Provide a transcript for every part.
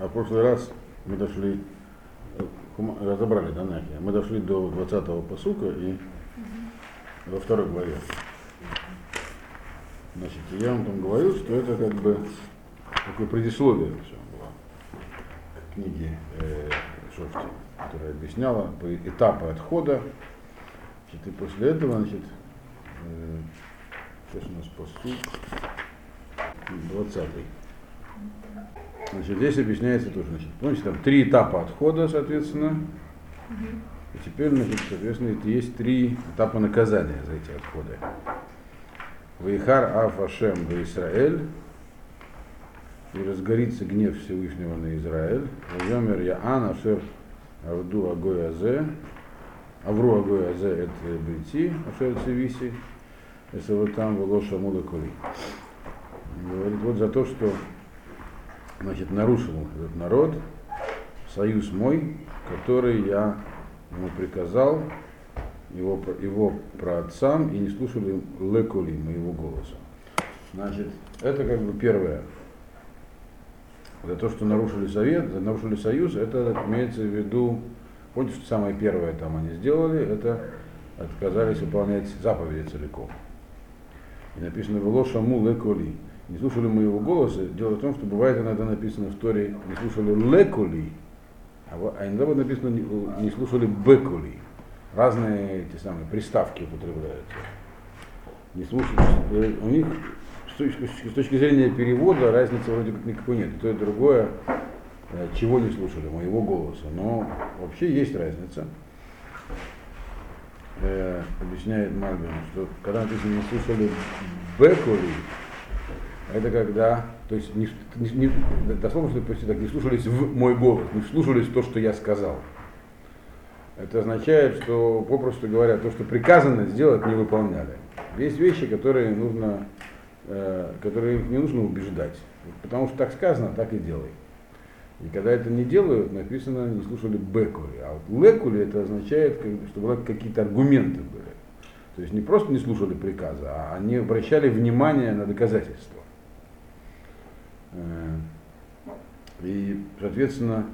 А в прошлый раз мы дошли, э, разобрали Данахи, мы дошли до 20-го посука и во второй главе. Значит, я вам там говорил, что это как бы такое предисловие все было к книге э, Шофти, которая объясняла этапы отхода. Значит, и после этого, значит, э, сейчас у нас посук 20 Значит, здесь объясняется тоже, значит, помните, там три этапа отхода, соответственно, и теперь, значит, соответственно, это есть три этапа наказания за эти отходы. Вейхар Аф Ашем в Израиль, и разгорится гнев Всевышнего на Израиль. Вайомер Яан Ашер Авду Агой Азе, Авру Агой Азе это Брити, Ашер Цивиси, если вот там Волоша Муда Кули. Говорит, вот за то, что значит, нарушил этот народ союз мой, который я ему приказал, его, его праотцам, и не слушали лекули моего голоса. Значит, это как бы первое. За то, что нарушили совет, нарушили союз, это имеется в виду, помните, что самое первое там они сделали, это отказались выполнять заповеди целиком. И написано «Вело шаму леколи». Не слушали моего голоса. Дело в том, что бывает иногда написано в Торе «не слушали леколи», а а иногда вот написано «не слушали беколи». Разные эти самые приставки употребляются. Не слушали. э, У них с точки, с точки зрения перевода разницы вроде как никакой нет. То и другое, э, чего не слушали, моего голоса. Но вообще есть разница э, объясняет Мальбин, что когда написано не слушали Бекули, это когда, то есть не, не- не- дословно, что почти так, не слушались в мой голос, не слушались то, что я сказал. Это означает, что, попросту говоря, то, что приказано сделать, не выполняли. Есть вещи, которые нужно, э, которые не нужно убеждать. Потому что так сказано, так и делай. И когда это не делают, написано, не слушали бекули. А вот лекули это означает, что было какие-то аргументы были. То есть не просто не слушали приказа, а они обращали внимание на доказательства. Э, И, соответственно,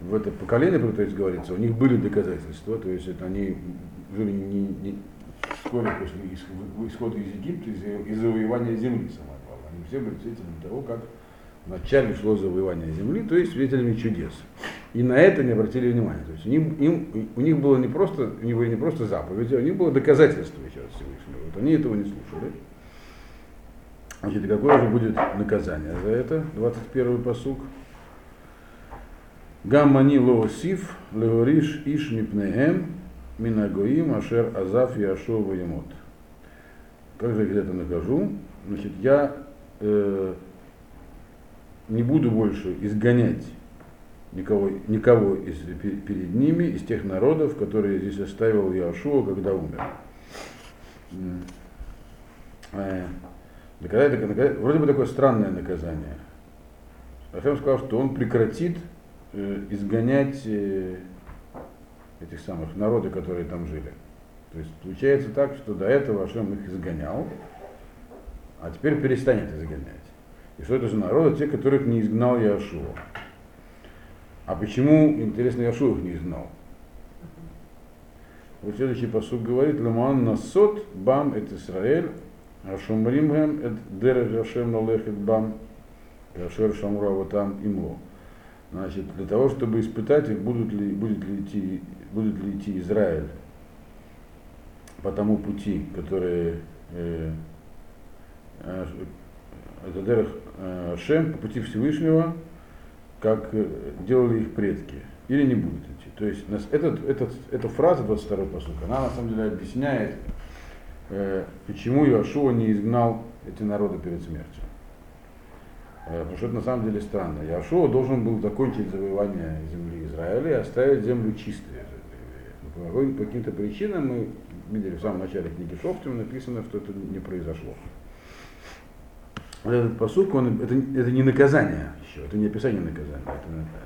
в это поколение, про которое говорится, у них были доказательства, то есть это они жили не, не вскоре после ис- исхода из Египта, из, из завоевания земли, самое главное. Они все были свидетелями того, как вначале шло завоевание земли, то есть свидетелями чудес. И на это не обратили внимания. То есть им, им, у них было не просто, у них были не просто заповеди, у них было доказательство еще от Всевышнего. Вот они этого не слушали. Значит, какое же будет наказание за это? 21 посук. Гаммани лоосиф, леориш иш мипнеем, минагоим, ашер азав яшова емот. Как же я это накажу? Значит, я э, не буду больше изгонять никого, никого из, пе- перед ними, из тех народов, которые здесь оставил Яшуа, когда умер. Э, вроде бы такое странное наказание. Ашем сказал, что он прекратит изгонять э, этих самых народы, которые там жили. То есть получается так, что до этого Ашем их изгонял, а теперь перестанет изгонять. И что это за народы? Те, которых не изгнал Яшуа. А почему, интересно, Яшуа их не изгнал? Вот следующий посуд говорит, Леман насот бам эт Исраэль, Ашумримхем эт дерех Ашем налехет бам, Ашер шамура там имло. Значит, для того, чтобы испытать их, будут ли, будет ли идти, будет ли идти Израиль по тому пути, который э, э, это Дерех э, Шем, по пути Всевышнего, как э, делали их предки, или не будут идти. То есть этот, этот, эта фраза 22 посука, она на самом деле объясняет, э, почему Иошуа не изгнал эти народы перед смертью. Э, Потому что это на самом деле странно. Иошуа должен был закончить завоевание земли Израиля и оставить землю чистой. Но по каким-то причинам мы видели в самом начале книги Шофтим написано, что это не произошло. Этот посук, он, это, это не наказание еще, это не описание наказания,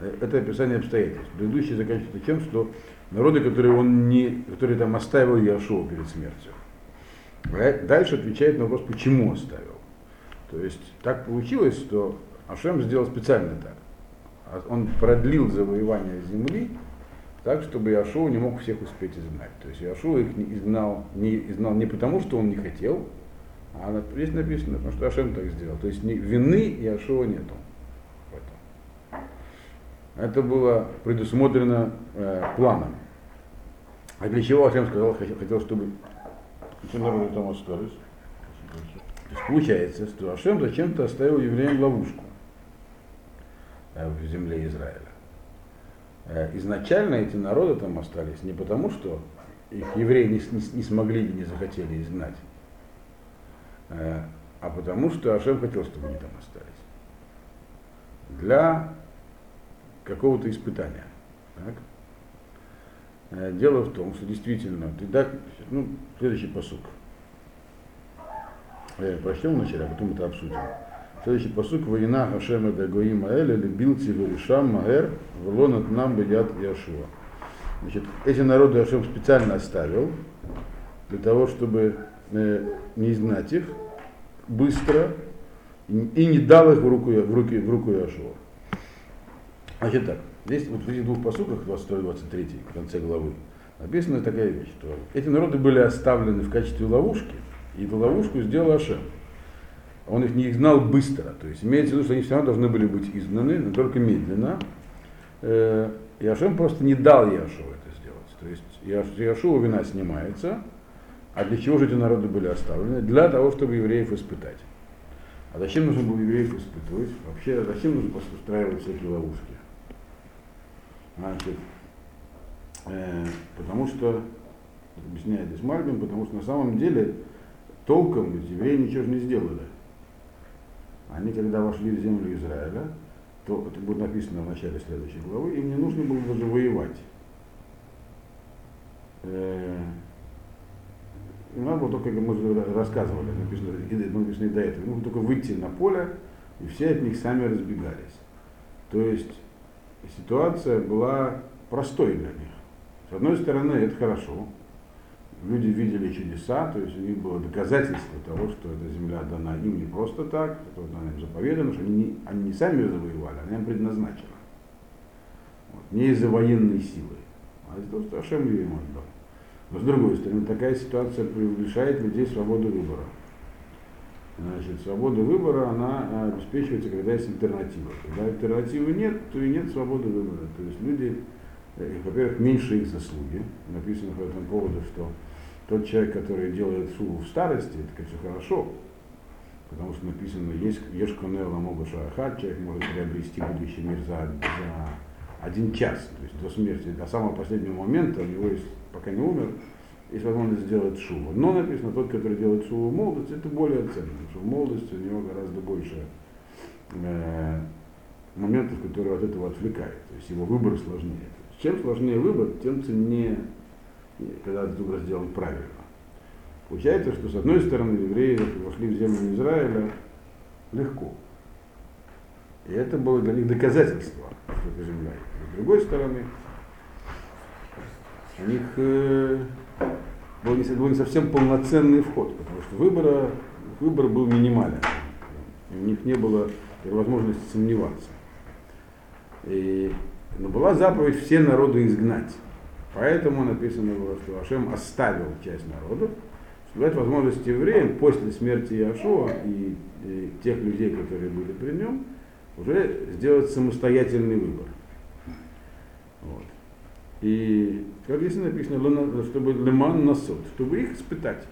это, это описание обстоятельств. Предыдущий заканчивается тем, что народы, которые он не, которые там оставил Яшуа перед смертью. Ра- Дальше отвечает на вопрос, почему оставил. То есть так получилось, что Ашем сделал специально так. а он продлил завоевание земли так, чтобы Иошуа не мог всех успеть изгнать. То есть Иошуа их не изгнал, не изгнал не потому, что он не хотел, а здесь написано, потому что Ашем так сделал. То есть вины Иошуа нету. Это было предусмотрено э, планом. А для чего Ашем сказал, хотел, чтобы все народы там остались? Получается, что Ашем зачем-то оставил евреям ловушку э, в земле Израиля. Э, изначально эти народы там остались не потому, что их евреи не, не, не смогли или не захотели изгнать, э, а потому что Ашем хотел, чтобы они там остались. Для какого-то испытания. Так? Дело в том, что действительно, ты да, ну, следующий посук. Прочтем вначале, а потом это обсудим. Следующий посук война Хашема Дагоим Аэля любил Тигуришам Маэр Влонат нам Бедят Яшуа. Значит, эти народы Ашем специально оставил для того, чтобы э, не изгнать их быстро и, и не дал их в руку, в руки, в руку Яшуа. Значит так, здесь вот в этих двух посуках, 22-23, в конце главы, написана такая вещь, что эти народы были оставлены в качестве ловушки, и эту ловушку сделал Ашем он их не изгнал быстро. То есть имеется в виду, что они все равно должны были быть изгнаны, но только медленно. Э, и Ашем просто не дал Яшуа это сделать. То есть Яшуа вина снимается, а для чего же эти народы были оставлены? Для того, чтобы евреев испытать. А зачем нужно было евреев испытывать? Вообще, зачем нужно устраивать всякие ловушки? Значит, э, потому что, объясняет здесь Мальбин, потому что на самом деле толком евреи ничего же не сделали. Они, когда вошли в землю Израиля, то это будет написано в начале следующей главы, им не нужно было даже воевать. Э, им надо было только, как мы рассказывали, написано, написано до этого, нужно только выйти на поле, и все от них сами разбегались. То есть ситуация была простой для них. С одной стороны, это хорошо, люди видели чудеса, то есть у них было доказательство того, что эта земля дана им не просто так, что она им заповедана, что они они не сами ее завоевали, она им предназначена. Вот. Не из-за военной силы, а из-за того, что Ашем ее им отдал. Но с другой стороны, такая ситуация лишает людей свободы выбора. Значит, свобода выбора, она обеспечивается, когда есть альтернатива. Когда альтернативы нет, то и нет свободы выбора. То есть люди, э, во-первых, меньше их заслуги. Написано по этому поводу, что тот человек, который делает шуву в старости, это, конечно, хорошо, потому что написано, есть Ешконела Могу Шахат, человек может приобрести будущий мир за, за один час, то есть до смерти, до самого последнего момента, у него есть, пока не умер, есть возможность сделать шуву. Но написано, тот, который делает шуву в молодости, это более ценно, потому что в молодости у него гораздо больше э, моментов, которые от этого отвлекают. То есть его выбор сложнее. Чем сложнее выбор, тем ценнее когда выбор сделан правильно. Получается, что с одной стороны евреи вошли в землю Израиля легко. И это было для них доказательство, что это земля. С другой стороны, у них э, был, не, был не совсем полноценный вход, потому что выбора, выбор был минимален. У них не было возможности сомневаться. И, но была заповедь все народы изгнать. Поэтому написано что Ашем оставил часть народов, чтобы дать возможность евреям после смерти Иошуа и, и тех людей, которые были при нем, уже сделать самостоятельный выбор. Вот. И, как здесь написано, чтобы леман насот, чтобы их испытать.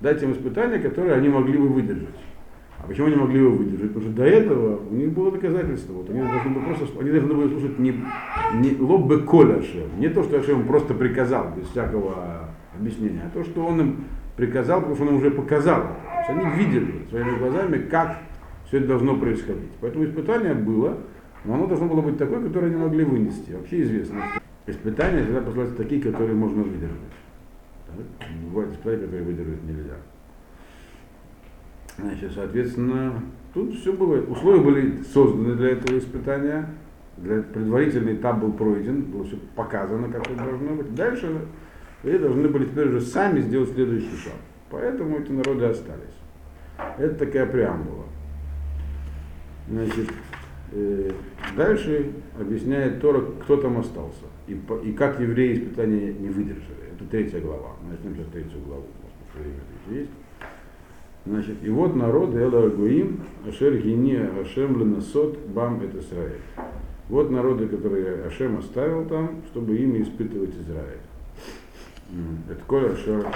Дать им испытания, которые они могли бы выдержать. А почему они могли его выдержать? Потому что до этого у них было доказательство. Вот они должны были просто, они должны были слушать не, не лоббе коля Ашем, не то, что Ашем просто приказал, без всякого объяснения, а то, что он им приказал, потому что он им уже показал. То есть они видели своими глазами, как все это должно происходить. Поэтому испытание было, но оно должно было быть такое, которое они могли вынести. Вообще известно, испытания всегда посылаются такие, которые можно выдержать. Бывают испытания, которые выдержать нельзя. Значит, соответственно, тут все было, условия были созданы для этого испытания, для, предварительный этап был пройден, было все показано, как это должно быть. Дальше вы должны были теперь уже сами сделать следующий шаг. Поэтому эти народы остались. Это такая преамбула. Значит, э, Дальше объясняет Тора, кто там остался. И, по- и как евреи испытания не выдержали. Это третья глава. Начнем сейчас третью главу. Может, время еще есть. Значит, и вот народ Эла Агуим, Ашер Гини Ашем Ленасот Бам это Израиль. Вот народы, которые Ашем оставил там, чтобы ими испытывать Израиль. Это Коля Ашер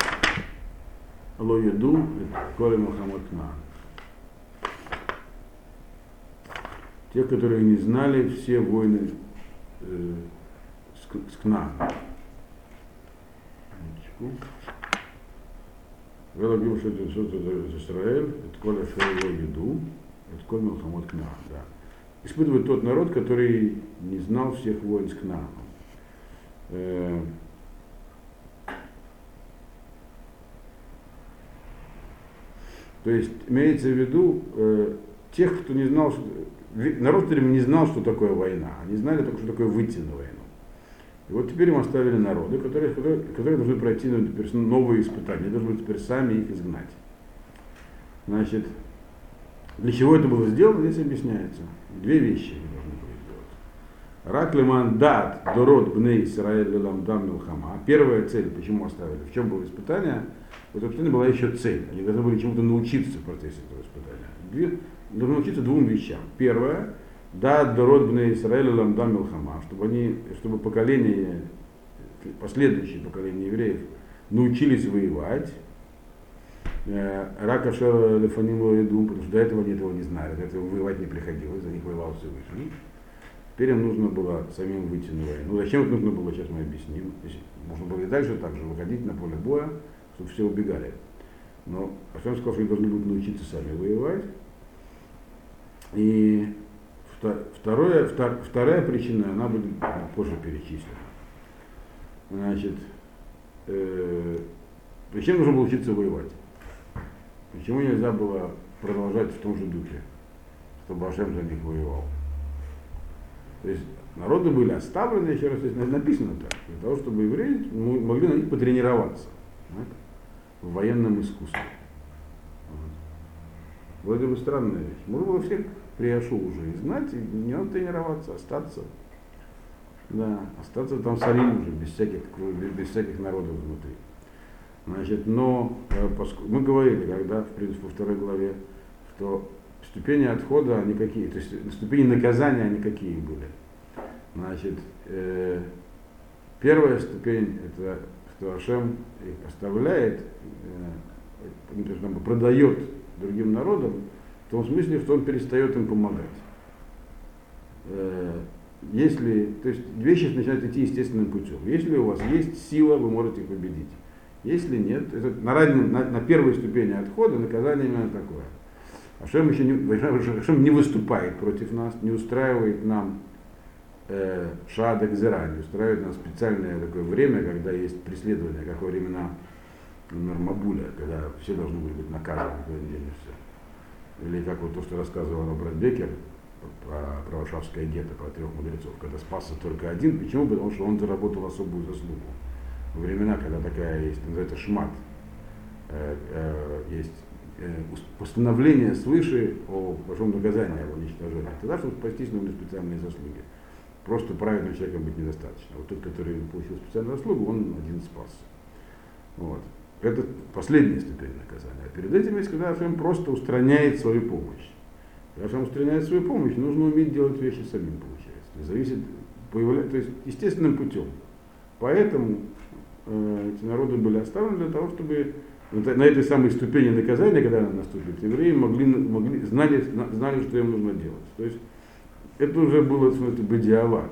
Ло Еду, это Коля Мухаммад Кнаан. Те, которые не знали все войны э, с, с Кнааном. Минуточку. Шет Исот Израиль, это Коля Ашер Ло Еду, это Коля Мухаммад Кнаан, да. Испытывает тот народ, который не знал всех войн с Кнааном. То есть имеется в виду э, тех, кто не знал, что, народ, который не знал, что такое война. Они знали только, что такое выйти на войну. И вот теперь им оставили народы, которые, которые, которые должны пройти ну, новые испытания, Они должны теперь сами их изгнать. Значит, для чего это было сделано, здесь объясняется. Две вещи они должны были сделать. Рак леман дат дород бней Исраэль ламдам милхама. Первая цель, почему оставили, в чем было испытание, вот испытание была еще цель. Они должны были чему-то научиться в процессе этого испытания. Должны научиться двум вещам. Первое, да, дород бней Исраэль ламдам милхама, чтобы они, чтобы поколение, последующие поколения евреев научились воевать, Э, Рака Шера Лефаним Лоиду, потому что до этого они этого не знали, до этого воевать не приходилось, за них воевал Всевышний. Теперь им нужно было самим выйти на войну. Ну, зачем это нужно было, сейчас мы объясним. Можно было и дальше так же выходить на поле боя, чтобы все убегали. Но Ашем сказал, что они должны будут научиться сами воевать. И второе, втор- вторая причина, она будет позже перечислена. Значит, э, зачем нужно было учиться воевать? Почему нельзя было продолжать в том же духе, чтобы Ашем за них воевал? То есть народы были оставлены, еще раз здесь написано так, для того, чтобы евреи могли на них потренироваться так, в военном искусстве. Вот. Вроде бы странная вещь. Можно было всех приошу уже и знать, и не надо тренироваться, остаться. Да, остаться там царим уже, без всяких, без, всяких народов внутри. Значит, но э, поск- мы говорили, когда, в принципе, во второй главе, что ступени отхода, они какие, то есть ступени наказания, они какие были. Значит, э, первая ступень, это что Ашем их оставляет, э, продает другим народам, в том смысле, что он перестает им помогать. Э, если, то есть вещи начинают идти естественным путем. Если у вас есть сила, вы можете их победить. Если нет, это на, раннем- на, на первой ступени отхода наказание именно такое. Ашем еще не, Ашем не выступает против нас, не устраивает нам э, шада гзера, не устраивает нам специальное такое время, когда есть преследование, как во времена например, Мабуля, когда все должны были быть наказаны, никуда не денешься. Или как вот то, что рассказывал Роберт Бекер про, про Варшавское гетто, про трех мудрецов, когда спасся только один. Почему? Потому что он заработал особую заслугу. Во времена, когда такая есть, называется шмат, э, э, есть э, постановление свыше о большом наказании, о уничтожении. Тогда, чтобы спастись, нужны специальные заслуги. Просто праведным человеком быть недостаточно. Вот тот, который получил специальную заслугу, он один спас. Вот. Это последняя ступень наказания. А перед этим есть, когда Ашем просто устраняет свою помощь. Когда Ашем устраняет свою помощь, нужно уметь делать вещи самим, получается. То есть зависит, появля... то есть естественным путем. Поэтому э, эти народы были оставлены для того, чтобы на этой самой ступени наказания, когда она наступит, евреи могли, могли, знали, зна- знали, что им нужно делать. То есть это уже было, в смысле, бадиават.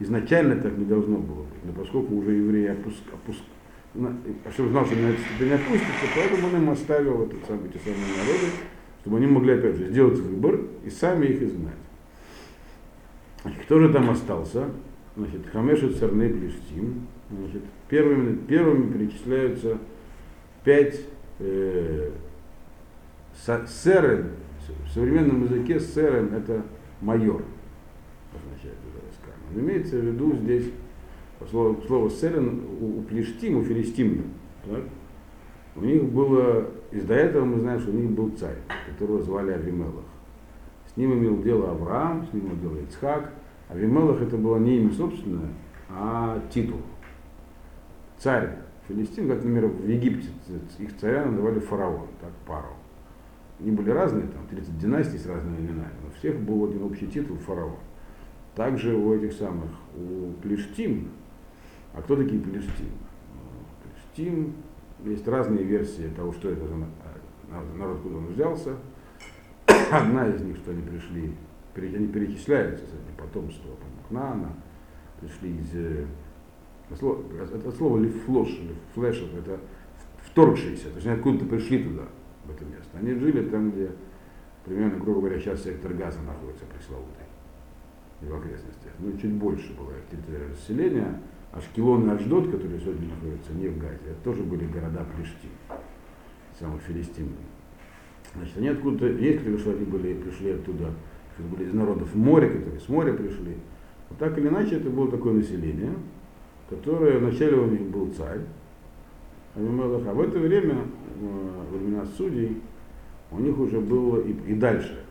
Изначально так не должно было быть, но поскольку уже евреи опуск, опуск, Ашем знал, что на эту ступень опустится, поэтому он им оставил этот самый, эти самые народы, чтобы они могли, опять же, сделать выбор и сами их изгнать. Кто же там остался? Значит, Хамешет Сарней Плюстим. Значит, первыми, первыми перечисляются пять э, са- серен. В современном языке серен это майор, означает это имеется в виду здесь слово, слово серен у, у плештим, у филистимлян. так? У них было, из до этого мы знаем, что у них был царь, которого звали Авимелах. С ним имел дело Авраам, с ним имел дело Ицхак. А Вимелах это было не имя собственное, а титул. Царь Филистин, как, например, в Египте их царя называли фараон, так, пару. Они были разные, там 30 династий с разными именами, но у всех был один общий титул фараон. Также у этих самых, у Плештим, а кто такие Плештим? Плештим, есть разные версии того, что это за народ, куда он взялся. Одна из них, что они пришли, они перечисляются, кстати, потомство Кнаана, пришли из э, это слово лифлош, или флешев, это вторгшиеся, то есть они откуда-то пришли туда, в это место. Они жили там, где примерно, грубо говоря, сейчас сектор газа находится пресловутый, и в окрестностях. Ну, чуть больше было территория расселения. Ашкелон и Аждот, которые сегодня находятся не в Газе, это тоже были города Плештим, самых филистимлян. Значит, они откуда-то, есть кто что они были, пришли оттуда, были из народов моря, которые с моря пришли. Вот так или иначе, это было такое население, которое вначале у них был царь, а в это время, во времена судей, у них уже было и, и дальше,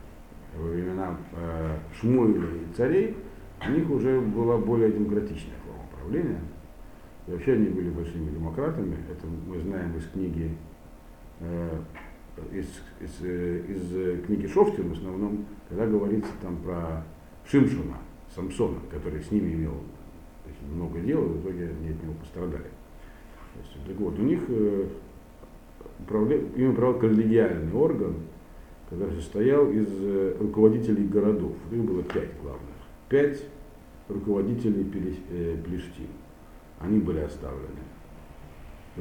во времена э, Шмуэля и царей, у них уже была более демократичная форма правления. И вообще они были большими демократами. Это мы знаем из книги, э, из, из, э, из книги Шофтин в основном, когда говорится там про Шимшуна, Самсона, который с ними имел много дел, и в итоге они от него пострадали. Есть, так вот, у них э, управля... им управлял коллегиальный орган, который состоял из э, руководителей городов. Их было пять главных. Пять руководителей э, Плештин. Они были оставлены.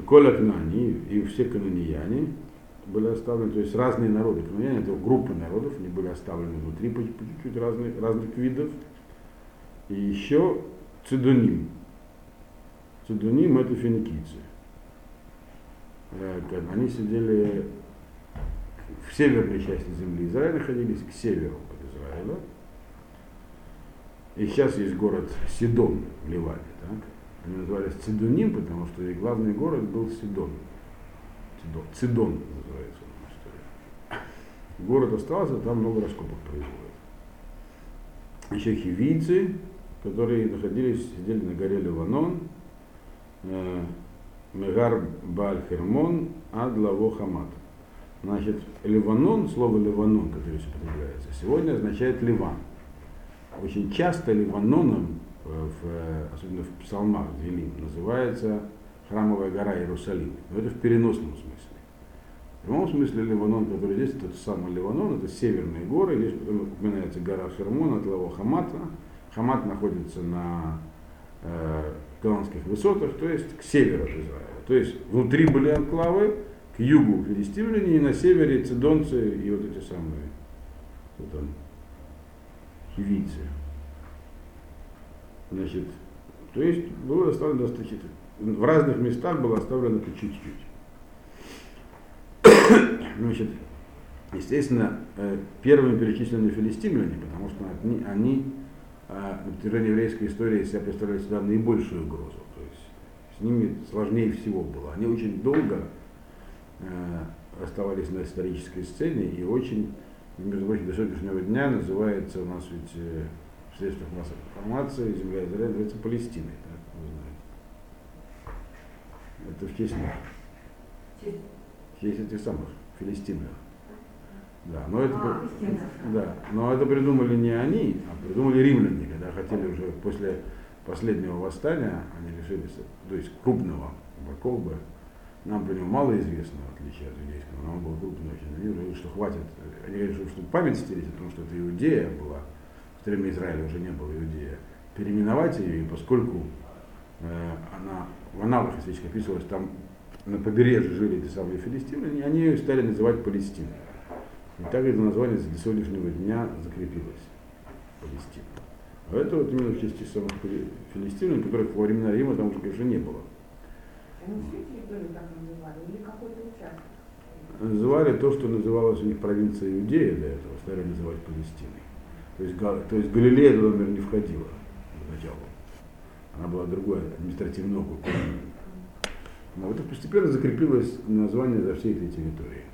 Коля Кнани и все канонияне были оставлены, то есть разные народы. Канонияне это группы народов, они были оставлены внутри по чуть-чуть разных, разных видов. И еще Цидуним. Цидуним это финикийцы. Э, они сидели в северной части земли Израиля, находились к северу от Израиля. И сейчас есть город Сидон в Ливане. Так? Они назывались Цидуним, потому что их главный город был Сидон. Цидон, Цидон называется он история. Город остался, там много раскопок производят. Еще хивийцы, которые находились, сидели на горе Ливанон, э, Мегар Баль Хермон, Адлаво Хамат. Значит, Ливанон, слово Ливанон, которое здесь употребляется, сегодня означает Ливан. Очень часто Ливаноном, э, в, особенно в псалмах Двилим, называется храмовая гора Иерусалим. Но это в переносном смысле. В прямом смысле Ливанон, который здесь, тот самый Ливанон, это северные горы, здесь упоминается гора Хермон, от Лаво Хамата, Хамат находится на э, Голландских высотах, то есть к северу от Израиля. То есть внутри были анклавы, к югу филистимляне, и на севере цидонцы и вот эти самые вот он, хивийцы. Значит, то есть было оставлено достаточно, в разных местах было оставлено по чуть-чуть. Значит, естественно, э, первыми перечислены филистимляне, потому что они, они на протяжении еврейской истории себя представляют сюда наибольшую угрозу. То есть с ними сложнее всего было. Они очень долго э, оставались на исторической сцене и очень, между прочим, до сегодняшнего дня называется у нас ведь э, в средствах массовой информации земля Израиля называется Палестиной, так вы знаете. Это в честь них. В честь этих самых филистимлян. Да, но это, а, да, но это придумали не они, а придумали римляне, когда хотели уже после последнего восстания, они решили, то есть крупного Баколба, нам про него мало известно, в отличие от иудейского, но он был крупный очень. Они говорили, что хватит, они говорили, что память стереть о том, что это Иудея была, в то время Израиля уже не было Иудея, переименовать ее, и поскольку э, она в аналах, если описывалась, там на побережье жили эти самые филистимляне, они ее стали называть Палестиной. И так это название до сегодняшнего дня закрепилось. Палестина. А это вот именно в честь самых филистимлян, которых во времена Рима там уже, конечно, не было. Называли то, что называлось у них провинция Иудея до этого, стали называть Палестиной. То есть, то есть Галилея туда, например, не входила поначалу. Она была другой административный округ. Но это постепенно закрепилось название за всей этой территорией.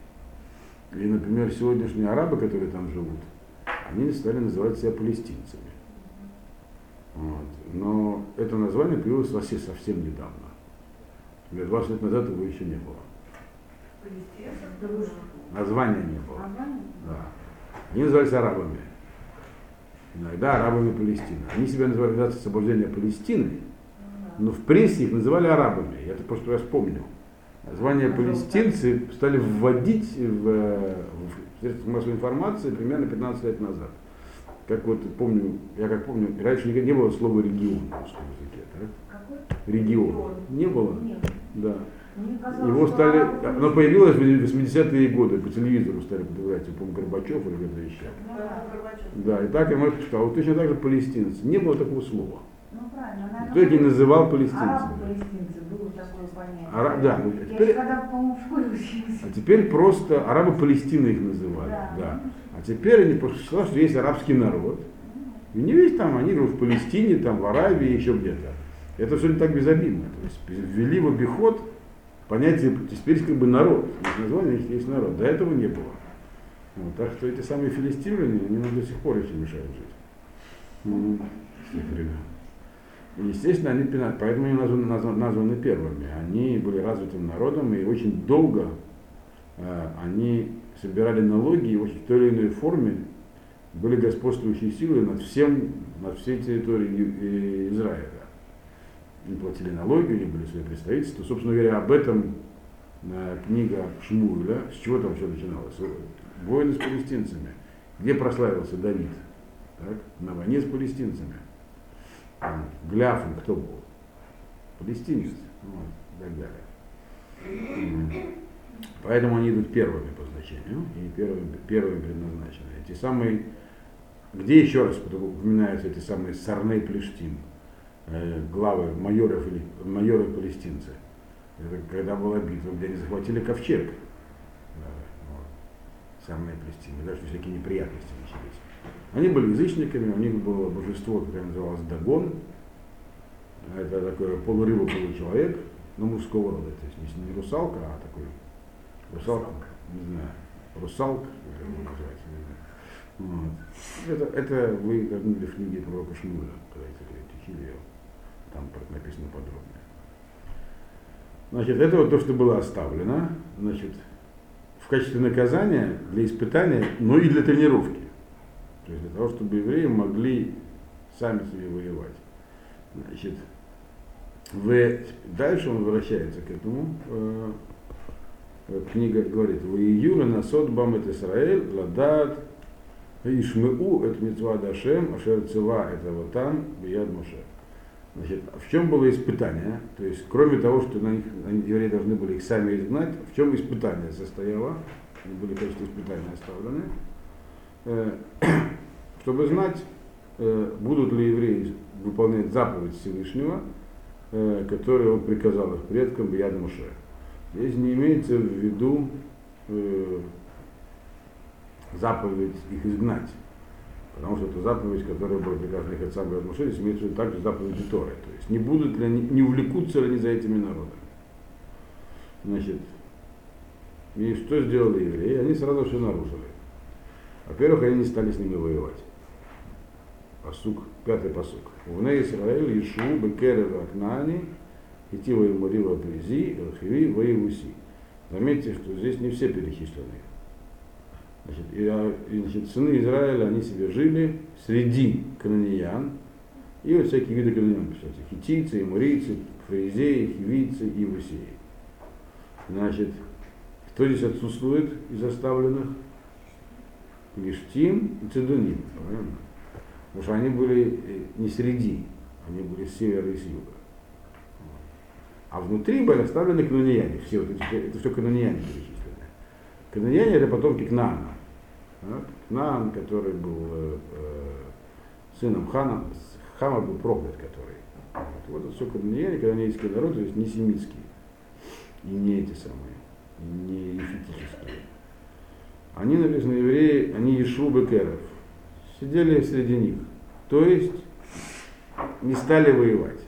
И, например, сегодняшние арабы, которые там живут, они стали называть себя палестинцами. Вот. Но это название появилось вообще совсем недавно. 20 лет назад его еще не было. Названия не было. Да. Они назывались арабами. Иногда арабами Палестины. Они себя называли Организация освобождения Палестины, но в прессе их называли арабами. Я это просто помню. Название палестинцы стали вводить в, в средства массовой информации примерно 15 лет назад. Как вот помню, я как помню, раньше никогда не было слова регион в русском языке. Да? Регион. Не было? Нет. Да. Его стали, оно появилось в 80-е годы, по телевизору стали подавать, я помню, Горбачев или кто-то еще. Да, да, и так и мой читал. Вот точно так же палестинцы. Не было такого слова. Ну, правильно. Никто их не называл палестинцами. палестинцы, было такое понятие. Ара, да, ну, а теперь, когда, по-моему, в школе училась. А теперь просто арабы Палестины их называли. Да. да. Теперь они просто считали, что есть арабский народ. И не весь там, они живут в Палестине, там, в Аравии, еще где-то. Это все не так безобидно. То есть ввели в обиход понятие, теперь как бы народ. Название их есть народ. До этого не было. Вот, так что эти самые филистимляне, они нам до сих пор еще мешают жить. Естественно, они, поэтому они названы, названы, названы первыми. Они были развитым народом и очень долго э, они собирали налоги и в той или иной форме были господствующей силой над всем, над всей территорией Израиля не платили налоги, у них были свои представительства. Собственно говоря, об этом э, книга Шмуэля, с чего там все начиналось? Войны с палестинцами. Где прославился Давид? Так? На войне с палестинцами. Гляфом кто был? Палестинец. Вот, и так далее. Поэтому они идут первыми по значению и первыми, первыми предназначены. Эти самые, где еще раз упоминаются эти самые Сарней Плештим? Э, главы майоров или майоры палестинцы. Это когда была битва, где они захватили ковчег. Вот. Самые палестины, даже всякие неприятности начались. Они были язычниками, у них было божество, которое называлось Дагон. Это такой полурыба получеловек, но мужского рода. То есть не русалка, а такой русалка, не знаю, русалка, как его называть, не знаю. Вот. Это, это вы должны в книге пророка Шмуля, когда учили его там написано подробнее. Значит, это вот то, что было оставлено, значит, в качестве наказания для испытания, но и для тренировки. То есть для того, чтобы евреи могли сами себе воевать. Значит, в, дальше он возвращается к этому. Э, книга говорит, в июле на сот бамет Исраэль, ладат, ишмеу, это митцва дашем, ашер цива, это вот там, бияд Моше. Значит, в чем было испытание? То есть, кроме того, что на них, они, евреи должны были их сами изгнать, в чем испытание состояло? Они были качестве испытания оставлены. Э, чтобы знать, э, будут ли евреи выполнять заповедь Всевышнего, э, которую он приказал их предкам Бияд Муше. Здесь не имеется в виду заповедь их изгнать Потому что это заповедь, которая была приказана их отцам и Моше, имеется в виду также заповедь Торы. То есть не будут ли они, не увлекутся ли они за этими народами. Значит, и что сделали евреи? Они сразу все нарушили. Во-первых, они не стали с ними воевать. Посук, пятый посук. В Ней Исраиль, Ишу, Бекерев, Акнани, Идти воемурила Призи, Элхиви, Воевуси. Заметьте, что здесь не все перечислены. Значит, а, и значит, сыны Израиля, они себе жили среди кананиян, и вот всякие виды кананиян, кстати, хитийцы, эмурийцы, фаризеи, хивийцы и вусеи. Значит, кто здесь отсутствует из оставленных? Лиштим и Цедуним, правильно? Потому что они были э, не среди, они были с севера и с юга. А внутри были оставлены канонияне, все вот эти, это все канонияне перечислены. Кананьяне это потомки Кнаана. Так? Кнаан, который был э, э, сыном Хана, Хама был проклят, который. Вот, вот все кананьяне, кананейский народ, то есть не семитские, и не эти самые, не ефетические. Они, написано, евреи, они Ишу Бекеров, сидели среди них, то есть не стали воевать.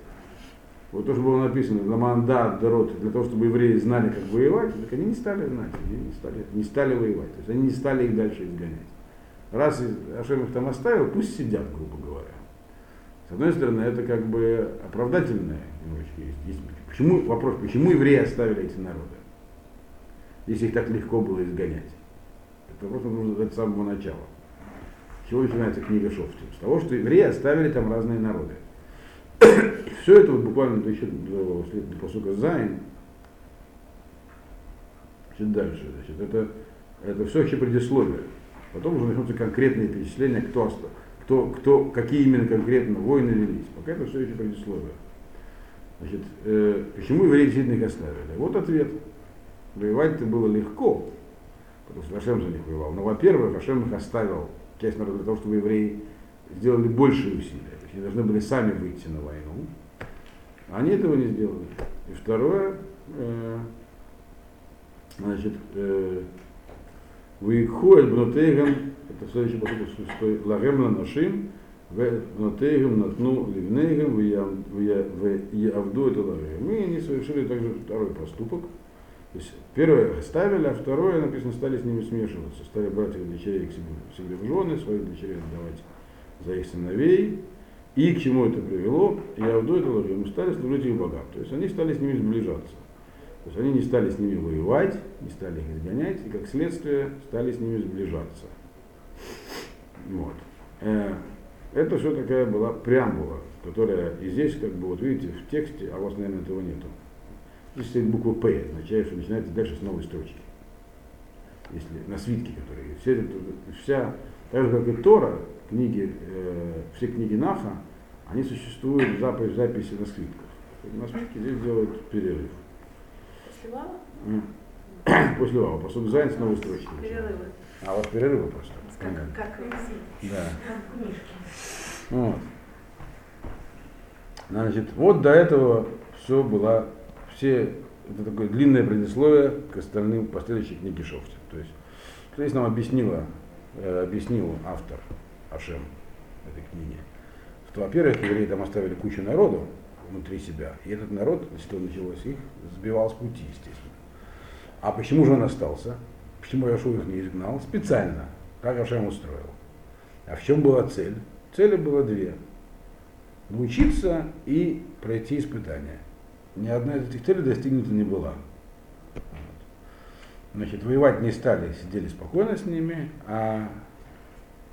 Вот то, что было написано, Ламанда, Дорот, для того, чтобы евреи знали, как воевать, так они не стали знать, они не стали, не стали воевать. То есть они не стали их дальше изгонять. раз Ашем их там оставил, пусть сидят, грубо говоря. С одной стороны, это как бы оправдательное немножечко есть. Почему, вопрос, почему евреи оставили эти народы? Если их так легко было изгонять. Это вопрос нужно задать с самого начала. С чего начинается книга Шофти? С того, что евреи оставили там разные народы. Все это вот буквально еще до, до посука Зайн, Чуть дальше. Значит, это, это все еще предисловие. Потом уже начнутся конкретные перечисления, кто, кто, кто, какие именно конкретно войны велись. Пока это все еще предисловие. Значит, э, почему евреи действительно их оставили? Вот ответ. Воевать-то было легко, потому что Рашем за них воевал. Но, во-первых, Рашем их оставил, часть народа, для того, чтобы евреи сделали большие усилия. Они должны были сами выйти на войну. Они этого не сделали. И второе, э, значит, э, бнотейгам, это следующий посыл шестой, лагем на нашим, бнотейгам натну ливнейгам, явду это лагем. И они совершили также второй поступок. То есть первое оставили, а второе, написано, стали с ними смешиваться. Стали брать их дочерей к себе, себе в жены, своих дочерей отдавать за их сыновей. И к чему это привело? И Авду это лагем. Стали служить их богам. То есть они стали с ними сближаться. То есть они не стали с ними воевать, не стали их изгонять, и как следствие стали с ними сближаться. Вот. Э, это все такая была преамбула, которая и здесь, как бы, вот видите, в тексте, а у вас, наверное, этого нету. Здесь стоит буква П, означает, что начинается дальше с новой строчки. Если на свитке, которые все вся, так же как и Тора, книги, э, все книги Наха, они существуют в записи на свитках. На свитке здесь делают перерыв. После Вава? После Вава. Посуд Зайн с новой строчки. Перерывы. А вот перерывы просто. Как, как Да. Вот. Значит, вот до этого все было, все, это такое длинное предисловие к остальным последующим книге Шофти. То есть, здесь нам объяснила, э, объяснил автор Ашем этой книги, что, во-первых, евреи там оставили кучу народу, внутри себя. И этот народ, что началось, их сбивал с пути, естественно. А почему же он остался? Почему Яшу их не изгнал? Специально. Так Ашем устроил. А в чем была цель? Цели было две. Научиться и пройти испытания. Ни одна из этих целей достигнута не была. Значит, воевать не стали, сидели спокойно с ними, а,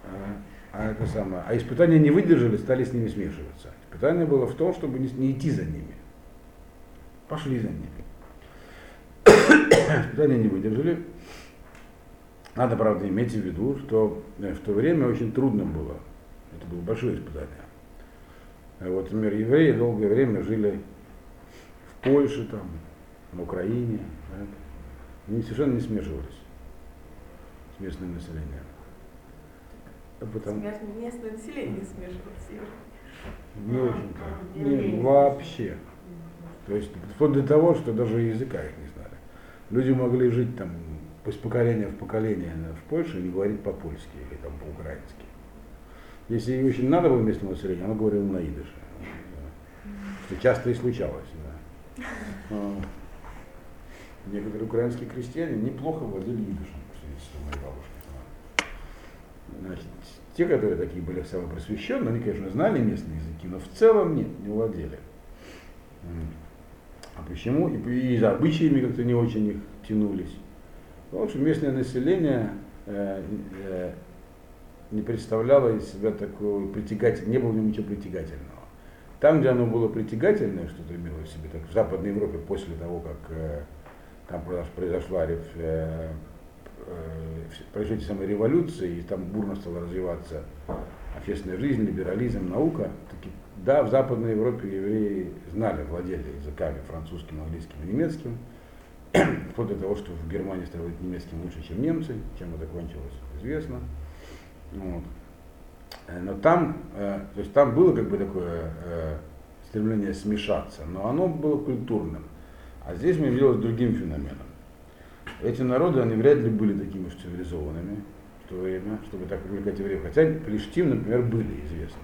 а, а это самое, а испытания не выдержали, стали с ними смешиваться. Испытание было в том, чтобы не, не идти за ними. Пошли за ними. Испытания не выдержали. Надо, правда, иметь в виду, что э, в то время очень трудно было. Это было большое испытание. Э, вот, например, евреи долгое время жили в Польше, там, на Украине. Да? Они совершенно не смешивались с местным населением. Потому... Местное население смешивалось. Не очень-то. Не, вообще. То есть вплоть до того, что даже языка их не знали. Люди могли жить там из поколения в поколение в Польше и не говорить по-польски или там по-украински. Если ей очень надо было местному населению, она говорила на идыше. Что часто и случалось. Да. А, некоторые украинские крестьяне неплохо владели идышем, свидетельство моей бабушки. Значит, те, которые такие были самопросвещенные, они, конечно, знали местные языки, но в целом нет, не владели. А почему? И, и за обычаями как-то не очень их тянулись. Потому что местное население э, э, не представляло из себя такого притягательного, не было в нем ничего притягательного. Там, где оно было притягательное, что-то имело в себе, так в Западной Европе после того, как э, там произошла э, Э, произошли эти самые революции, и там бурно стала развиваться общественная жизнь, либерализм, наука, таки, да, в Западной Европе евреи знали, владели языками французским, английским и немецким, вплоть до того, что в Германии стали немецким лучше, чем немцы, чем это кончилось, известно. Вот. Э, но там, э, то есть там было как бы такое стремление смешаться, но оно было культурным. А здесь мы имели с другим феноменом эти народы, они вряд ли были такими уж цивилизованными в то время, чтобы так привлекать евреев. Хотя Плештим, например, были известны.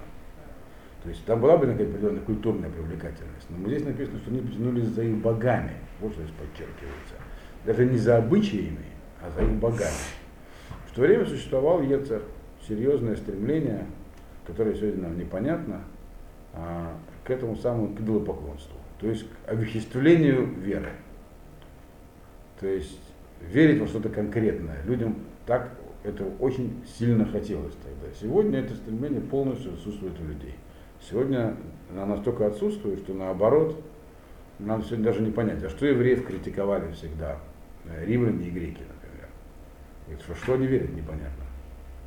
То есть там была бы такая определенная культурная привлекательность. Но здесь написано, что они потянулись за их богами. Вот что здесь подчеркивается. Даже не за обычаями, а за их богами. В то время существовал Ецер, серьезное стремление, которое сегодня нам непонятно, а, к этому самому к идолопоклонству, то есть к овеществлению веры. То есть верить во что-то конкретное. Людям так это очень сильно хотелось тогда. Сегодня это стремление полностью отсутствует у людей. Сегодня она настолько отсутствует, что наоборот, нам сегодня даже не понять, а что евреев критиковали всегда, э, римляне и греки, например. И что, что они верят, непонятно.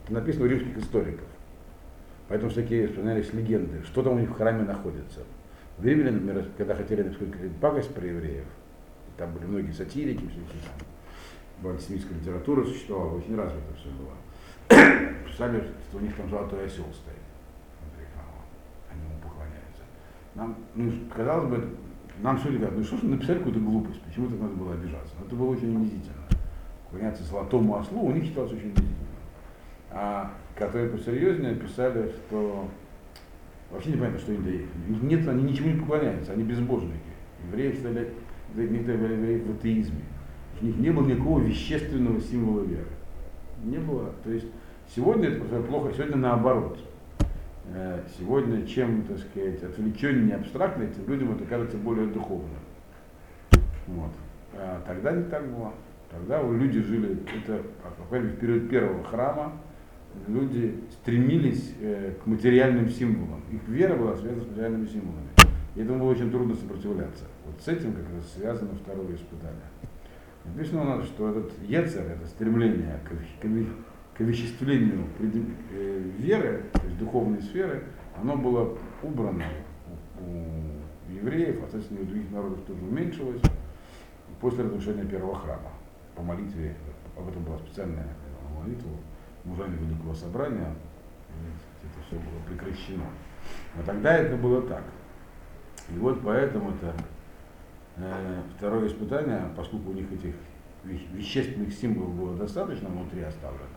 Это написано у римских историков. Поэтому всякие вспоминались легенды, что там у них в храме находится. В Риме, например, когда хотели написать пакость про евреев, там были многие сатирики, всякие там, антисемитская литература существовала, очень развито все было. Писали, что у них там золотой осел стоит. Они ему поклоняются. Нам, ну, казалось бы, нам все говорят, ну что ж написали какую-то глупость, почему так надо было обижаться. Но это было очень унизительно. Поклоняться золотому ослу у них считалось очень унизительно. А которые посерьезнее писали, что вообще непонятно, что они Нет, они ничему не поклоняются, они безбожники. Евреи стали, некоторые евреи в атеизме. У них не было никакого вещественного символа веры. Не было. То есть сегодня это плохо, сегодня наоборот. Э, сегодня, чем, так сказать, отвлеченнее абстрактно, тем людям это кажется более духовным. Вот. А тогда не так было. Тогда люди жили, это, в период первого храма, люди стремились э, к материальным символам. Их вера была связана с материальными символами. И этому было очень трудно сопротивляться. Вот с этим как раз связано второе испытание. Написано у нас, что этот Ецер, это стремление к, к, к овеществлению э, веры, то есть духовной сферы, оно было убрано у, у евреев, а соответственно у других народов тоже уменьшилось после разрушения первого храма. По молитве, об этом была специальная молитва мужами Великого Собрания, это все было прекращено. Но тогда это было так. И вот поэтому это второе испытание, поскольку у них этих вещественных символов было достаточно внутри оставлено,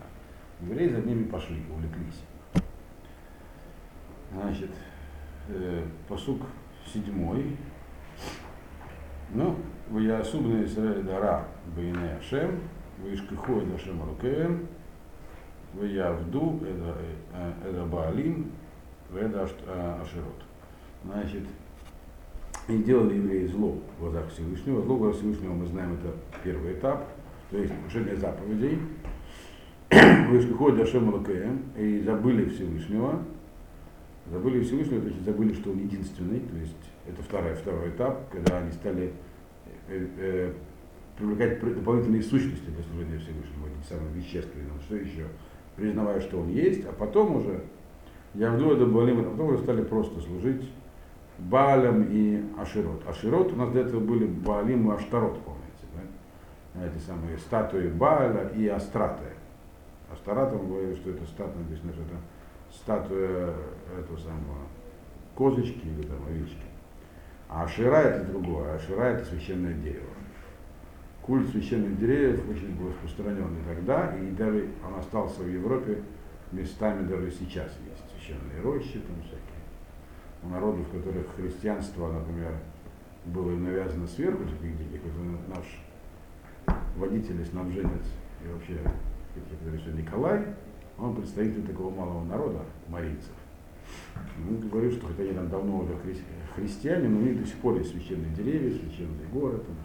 евреи за ними пошли, увлеклись. Значит, э, посук седьмой. Ну, в Ясубна Израиль Дара Бейне Ашем, в Ишкихой Дашем Рукеем, в Явду, это Баалим, это Аширот. Значит, и делали евреи зло в глазах Всевышнего. Зло в глазах Всевышнего мы знаем, это первый этап, то есть нарушение заповедей. Выходит Ашем Лакеем и забыли Всевышнего. Забыли Всевышнего, то есть забыли, что он единственный, то есть это второй, второй этап, когда они стали э, э, привлекать дополнительные сущности для служения Всевышнему, этим самым вещественным. Что еще? признавая, что он есть, а потом уже Явду это Балим, а потом уже стали просто служить Баалям и Аширот. Аширот у нас до этого были Баалим и Аштарот, помните, да? Эти самые статуи Бааля и Астраты. Астаратом говорили, что это статуя, написано, что это статуя этого самого козочки или там овечки. А Ашира это другое, Ашира это священное дерево культ священных деревьев очень был распространен и тогда, и даже он остался в Европе местами даже сейчас есть священные рощи там всякие. У народов, в которых христианство, например, было навязано сверху, таких денег, вот наш водитель и снабженец и вообще, как говорится, Николай, он представитель такого малого народа, марийцев. Он говорит, что хотя они там давно уже христиане, но у них до сих пор есть священные деревья, священные горы, там,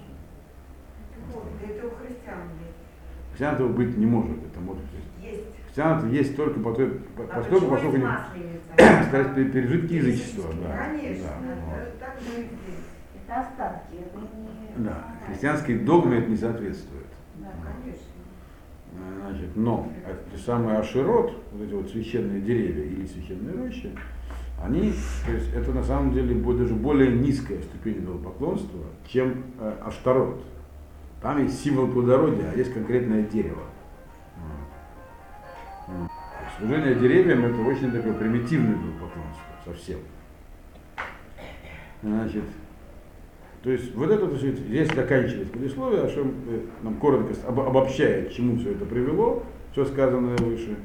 это у христиан есть. Христиан этого быть не может. Это может есть. Христиан есть только по той, а поскольку, поскольку они стараются пережитки язычества. Да, Конечно, да, вот. так же. Это остатки, это не... Да, христианской догме это не соответствует. Да, конечно. Значит, но это самый аширот, вот эти вот священные деревья или священные рощи, они, то есть это на самом деле даже более низкая ступень поклонства, чем э, аштарот. Там есть символ плодородия, а есть конкретное дерево. Служение деревьям это очень такое примитивное поклонство, совсем. Значит, то есть вот это, значит, здесь заканчивается предисловие, о чем э, нам коротко обобщает, к чему все это привело, все сказанное выше.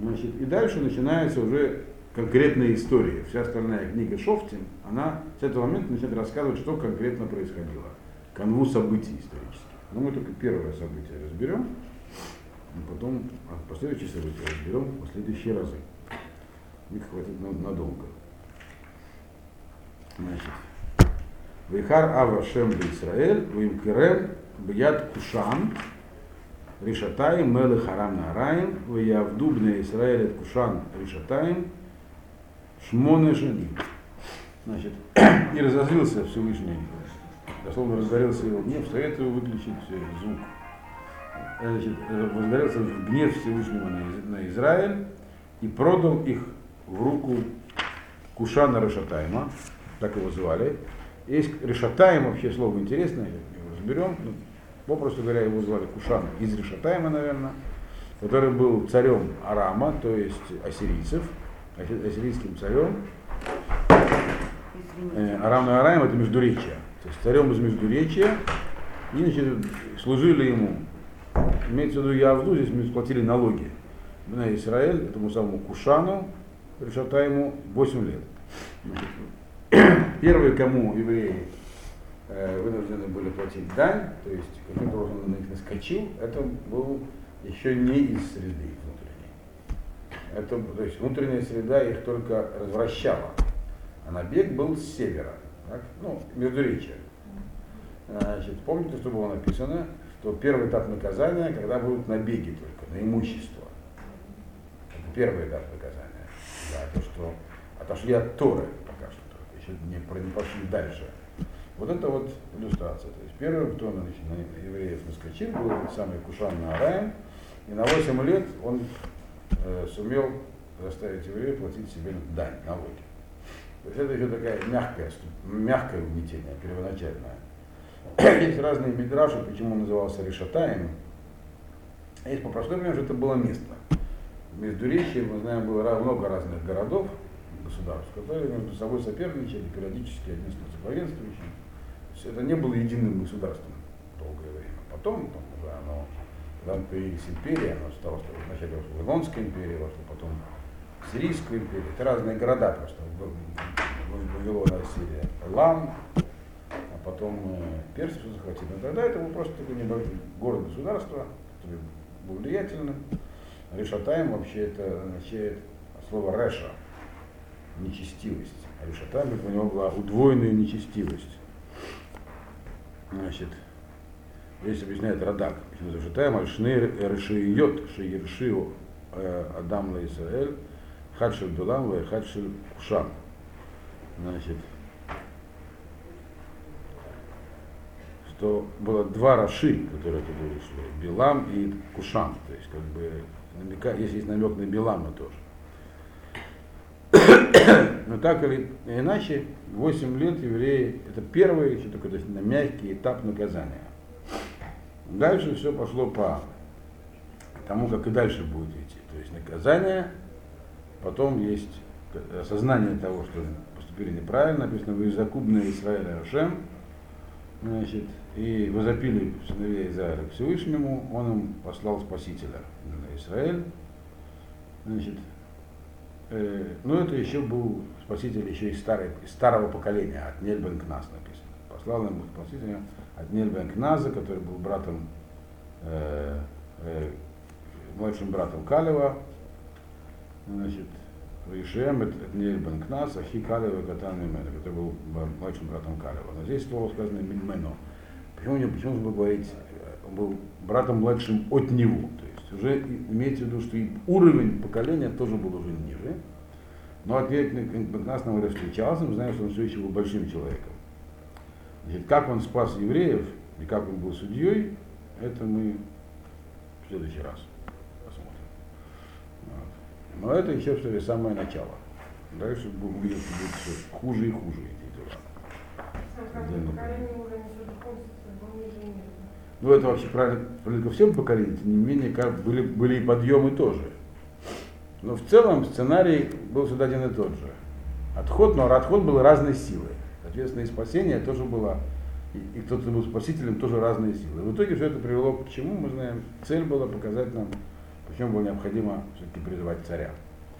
Значит, и дальше начинается уже конкретная история. Вся остальная книга Шофтин, она с этого момента начинает рассказывать, что конкретно происходило. Канву событий исторических. Но мы только первое событие разберем. И потом а последующие события разберем в последующие разы. Их хватит на- надолго. Значит, Вихар Ава Шем Израиль, Вимкерем, Бьяд Кушан, Ришатаим, Мелы Харам Нараим, Виявду Бне Израиль от Кушан Ришатаим, Шмоне Жени. Значит, и разозлился Всевышний, дословно разгорелся его гнев, советую выключить звук. Значит, э, возгорелся гнев Всевышнего на Из- на Израиль и продал их в руку Кушана Решатайма, так его звали. Есть Решатайм, вообще слово интересное, его разберем. Ну, Попросту говоря, его звали Кушан из Решатайма, наверное, который был царем Арама, то есть ассирийцев, асси- ассирийским царем. Извините. Э, Арам и Араим это междуречие. То есть царем из междуречия. И значит, служили ему. Имеется в виду Явду, здесь мы платили налоги. На Израиль, этому самому Кушану, решата ему 8 лет. Первые, кому евреи э, вынуждены были платить дань, то есть каким-то образом на них наскочил, это был еще не из среды внутренней. Это, то есть внутренняя среда их только развращала. А набег был с севера, так? ну, междуречия. Значит, помните, что было написано, что первый этап наказания, когда будут набеги только на имущество. Это первый этап наказания. Да, то, что отошли от Торы пока что только, еще не, не пошли дальше. Вот это вот иллюстрация. То есть первым, кто на, на евреев наскочил, был самый Кушан на Араем, и на 8 лет он э, сумел заставить евреев платить себе дань, налоги. То есть это еще такая мягкая, мягкое угнетение, первоначальное. Есть разные мидраши, почему он назывался Решатаем. Есть по простой причине, что это было место. В Междуречье, мы знаем, было много разных городов, государств, которые между собой соперничали, периодически один с главенствующим. То есть это не было единым государством долгое время. Потом, там, уже оно, когда появились империи, оно стало, вначале Вавилонская империя, вошла потом Сирийская империя. Это разные города просто. Вавилон, Ассирия, Лам, потом э, Персию захватили. Но тогда это был просто такой небольшой город-государство, который был влиятельным. Решатаем вообще это означает слово реша, нечестивость. А Решатаем у него была удвоенная нечестивость. Значит, здесь объясняет Радак, почему Решатаем, Альшнейр Решиет, Шиершио Адам Ла Исраэль, Хадшель Дулам, и Хадшель Кушан. Значит, что было два Раши, которые туда вышли, Билам и Кушан. То есть, как бы, намека, если есть намек на Билама тоже. Но так или иначе, 8 лет евреи, это первый, еще такой достаточно мягкий этап наказания. Дальше все пошло по тому, как и дальше будет идти. То есть наказание, потом есть осознание того, что поступили неправильно, написано, вы закубные Израиля Ашем, значит, и возопили сыновей Израиля к Всевышнему, он им послал Спасителя на Израиль. Значит, э, ну это еще был Спаситель еще из, старой, из старого поколения, от Нельбен Кназ написано. Послал ему Спасителя от Нельбен Кназа, который был братом, э, э, младшим братом Калева, значит, Вишем, это Нельбен Кназ, Ахи Калева Катан Мимена, который был младшим братом Калева. Но здесь слово сказано Мимено. Почему, почему нужно говорить, э, он был братом младшим от него. То есть уже имеется в виду, что и уровень поколения тоже был уже ниже. Но ответ нас нам встречался, мы знаем, что он все еще был большим человеком. Значит, как он спас евреев и как он был судьей, это мы в следующий раз посмотрим. Вот. Но это еще ли самое начало. Дальше будем увидеть, что будет все хуже и хуже эти дела. Ну это вообще ко всем поколениям, тем не менее, как были, были и подъемы тоже. Но в целом сценарий был всегда один и тот же. Отход, но отход был разной силы. Соответственно, и спасение тоже было, и, и тот, кто был спасителем, тоже разные силы. В итоге все это привело к чему, мы знаем, цель была показать нам, почему было необходимо все-таки призывать царя.